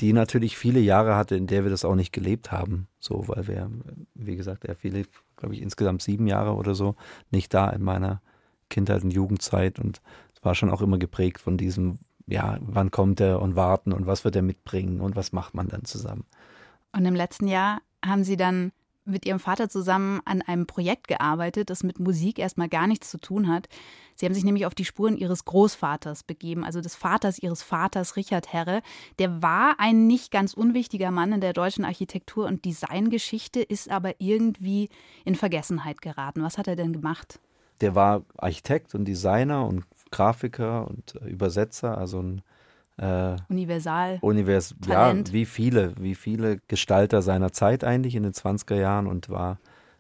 die natürlich viele Jahre hatte, in der wir das auch nicht gelebt haben. So, weil wir, wie gesagt, er viele, glaube ich, insgesamt sieben Jahre oder so nicht da in meiner Kindheit und Jugendzeit und es war schon auch immer geprägt von diesem, ja, wann kommt er und warten und was wird er mitbringen und was macht man dann zusammen. Und im letzten Jahr haben Sie dann mit ihrem Vater zusammen an einem Projekt gearbeitet, das mit Musik erstmal gar nichts zu tun hat. Sie haben sich nämlich auf die Spuren ihres Großvaters begeben, also des Vaters ihres Vaters, Richard Herre. Der war ein nicht ganz unwichtiger Mann in der deutschen Architektur- und Designgeschichte, ist aber irgendwie in Vergessenheit geraten. Was hat er denn gemacht? Der war Architekt und Designer und Grafiker und Übersetzer, also ein äh, Universal. Univers Talent. ja, wie viele, wie viele Gestalter seiner Zeit eigentlich in den 20er Jahren und war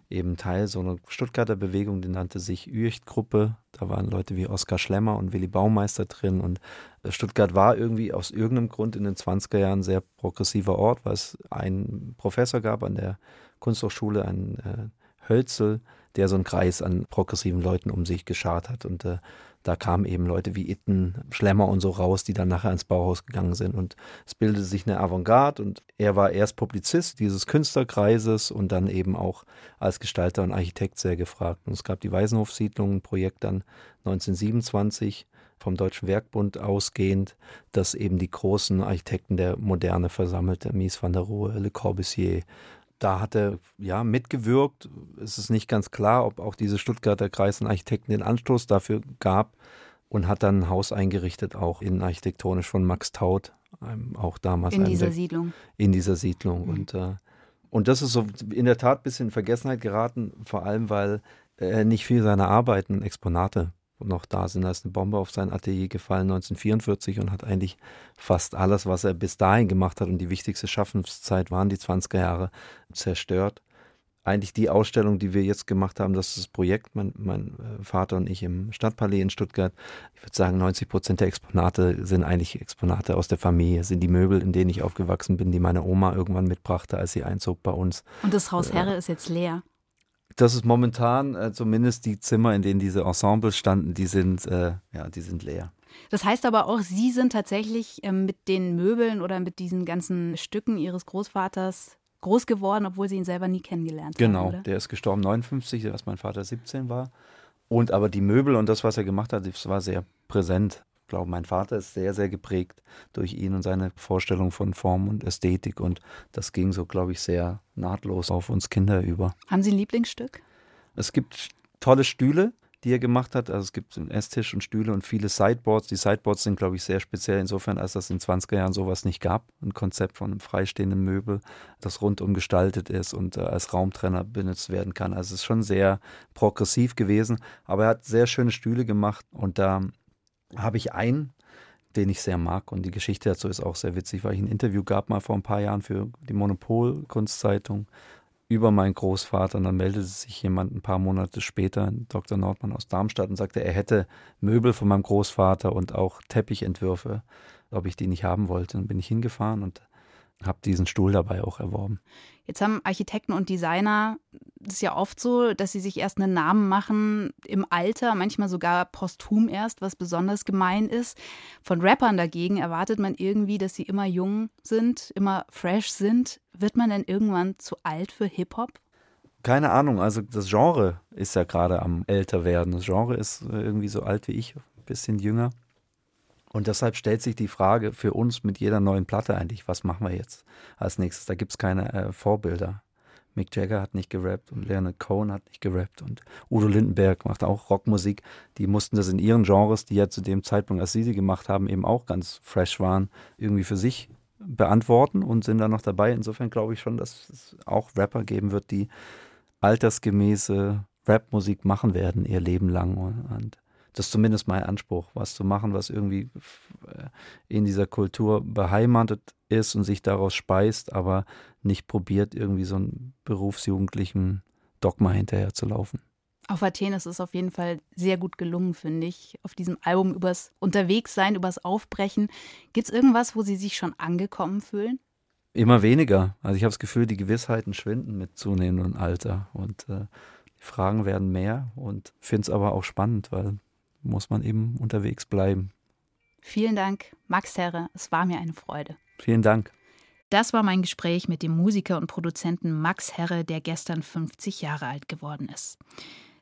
eben Teil so einer Stuttgarter Bewegung, die nannte sich Üecht-Gruppe. Da waren Leute wie Oskar Schlemmer und Willy Baumeister drin. Und äh, Stuttgart war irgendwie aus irgendeinem Grund in den 20er Jahren ein sehr progressiver Ort, weil es einen Professor gab an der Kunsthochschule, einen äh, Hölzel, der so einen Kreis an progressiven Leuten um sich geschart hat. Und äh, da kamen eben Leute wie Itten, Schlemmer und so raus, die dann nachher ins Bauhaus gegangen sind. Und es bildete sich eine Avantgarde und er war erst Publizist dieses Künstlerkreises und dann eben auch als Gestalter und Architekt sehr gefragt. Und es gab die Waisenhofsiedlung, ein Projekt dann 1927 vom Deutschen Werkbund ausgehend, das eben die großen Architekten der Moderne versammelte, Mies van der Rohe, Le Corbusier, da hat er ja mitgewirkt. Es ist nicht ganz klar, ob auch diese Stuttgarter Kreis und Architekten den Anstoß dafür gab und hat dann ein Haus eingerichtet, auch innenarchitektonisch von Max Taut, auch damals. In dieser Siedlung. In dieser Siedlung. Mhm. Und, äh, und das ist so in der Tat ein bisschen in Vergessenheit geraten, vor allem weil er nicht viel seiner Arbeiten, Exponate noch da sind. Da ist eine Bombe auf sein Atelier gefallen 1944 und hat eigentlich fast alles, was er bis dahin gemacht hat und die wichtigste Schaffenszeit waren die 20er Jahre, zerstört. Eigentlich die Ausstellung, die wir jetzt gemacht haben, das ist das Projekt, mein, mein äh, Vater und ich im Stadtpalais in Stuttgart. Ich würde sagen, 90 Prozent der Exponate sind eigentlich Exponate aus der Familie, sind die Möbel, in denen ich aufgewachsen bin, die meine Oma irgendwann mitbrachte, als sie einzog bei uns. Und das Haus Herre äh, ist jetzt leer. Das ist momentan äh, zumindest die Zimmer, in denen diese Ensembles standen, die sind, äh, ja, die sind leer. Das heißt aber auch, Sie sind tatsächlich ähm, mit den Möbeln oder mit diesen ganzen Stücken Ihres Großvaters groß geworden, obwohl Sie ihn selber nie kennengelernt genau, haben. Genau, der ist gestorben 59, als mein Vater 17 war. Und aber die Möbel und das, was er gemacht hat, das war sehr präsent glaube, mein Vater ist sehr, sehr geprägt durch ihn und seine Vorstellung von Form und Ästhetik. Und das ging so, glaube ich, sehr nahtlos auf uns Kinder über. Haben Sie ein Lieblingsstück? Es gibt tolle Stühle, die er gemacht hat. Also es gibt einen Esstisch und Stühle und viele Sideboards. Die Sideboards sind, glaube ich, sehr speziell insofern, als das in den 20er Jahren sowas nicht gab. Ein Konzept von einem freistehenden Möbel, das rundum gestaltet ist und äh, als Raumtrenner benutzt werden kann. Also es ist schon sehr progressiv gewesen. Aber er hat sehr schöne Stühle gemacht und da habe ich einen, den ich sehr mag. Und die Geschichte dazu ist auch sehr witzig, weil ich ein Interview gab mal vor ein paar Jahren für die Monopol-Kunstzeitung über meinen Großvater. Und dann meldete sich jemand ein paar Monate später, Dr. Nordmann aus Darmstadt, und sagte, er hätte Möbel von meinem Großvater und auch Teppichentwürfe, ob ich die nicht haben wollte. Dann bin ich hingefahren und habe diesen Stuhl dabei auch erworben. Jetzt haben Architekten und Designer das ist ja oft so, dass sie sich erst einen Namen machen im Alter, manchmal sogar posthum erst, was besonders gemein ist. Von Rappern dagegen erwartet man irgendwie, dass sie immer jung sind, immer fresh sind. Wird man denn irgendwann zu alt für Hip-Hop? Keine Ahnung, also das Genre ist ja gerade am älter werden. Das Genre ist irgendwie so alt wie ich, ein bisschen jünger. Und deshalb stellt sich die Frage für uns mit jeder neuen Platte eigentlich, was machen wir jetzt als nächstes? Da gibt es keine äh, Vorbilder. Mick Jagger hat nicht gerappt und Leonard Cohen hat nicht gerappt und Udo Lindenberg macht auch Rockmusik. Die mussten das in ihren Genres, die ja zu dem Zeitpunkt, als sie sie gemacht haben, eben auch ganz fresh waren, irgendwie für sich beantworten und sind da noch dabei. Insofern glaube ich schon, dass es auch Rapper geben wird, die altersgemäße Rapmusik machen werden, ihr Leben lang. Und das ist zumindest mein Anspruch, was zu machen, was irgendwie äh, in dieser Kultur beheimatet ist und sich daraus speist, aber nicht probiert, irgendwie so einen berufsjugendlichen Dogma hinterher zu laufen. Auf Athen ist es auf jeden Fall sehr gut gelungen, finde ich. Auf diesem Album übers Unterwegssein, übers Aufbrechen. Gibt es irgendwas, wo Sie sich schon angekommen fühlen? Immer weniger. Also ich habe das Gefühl, die Gewissheiten schwinden mit zunehmendem Alter und äh, die Fragen werden mehr und finde es aber auch spannend, weil muss man eben unterwegs bleiben. Vielen Dank, Max Herre. Es war mir eine Freude. Vielen Dank. Das war mein Gespräch mit dem Musiker und Produzenten Max Herre, der gestern 50 Jahre alt geworden ist.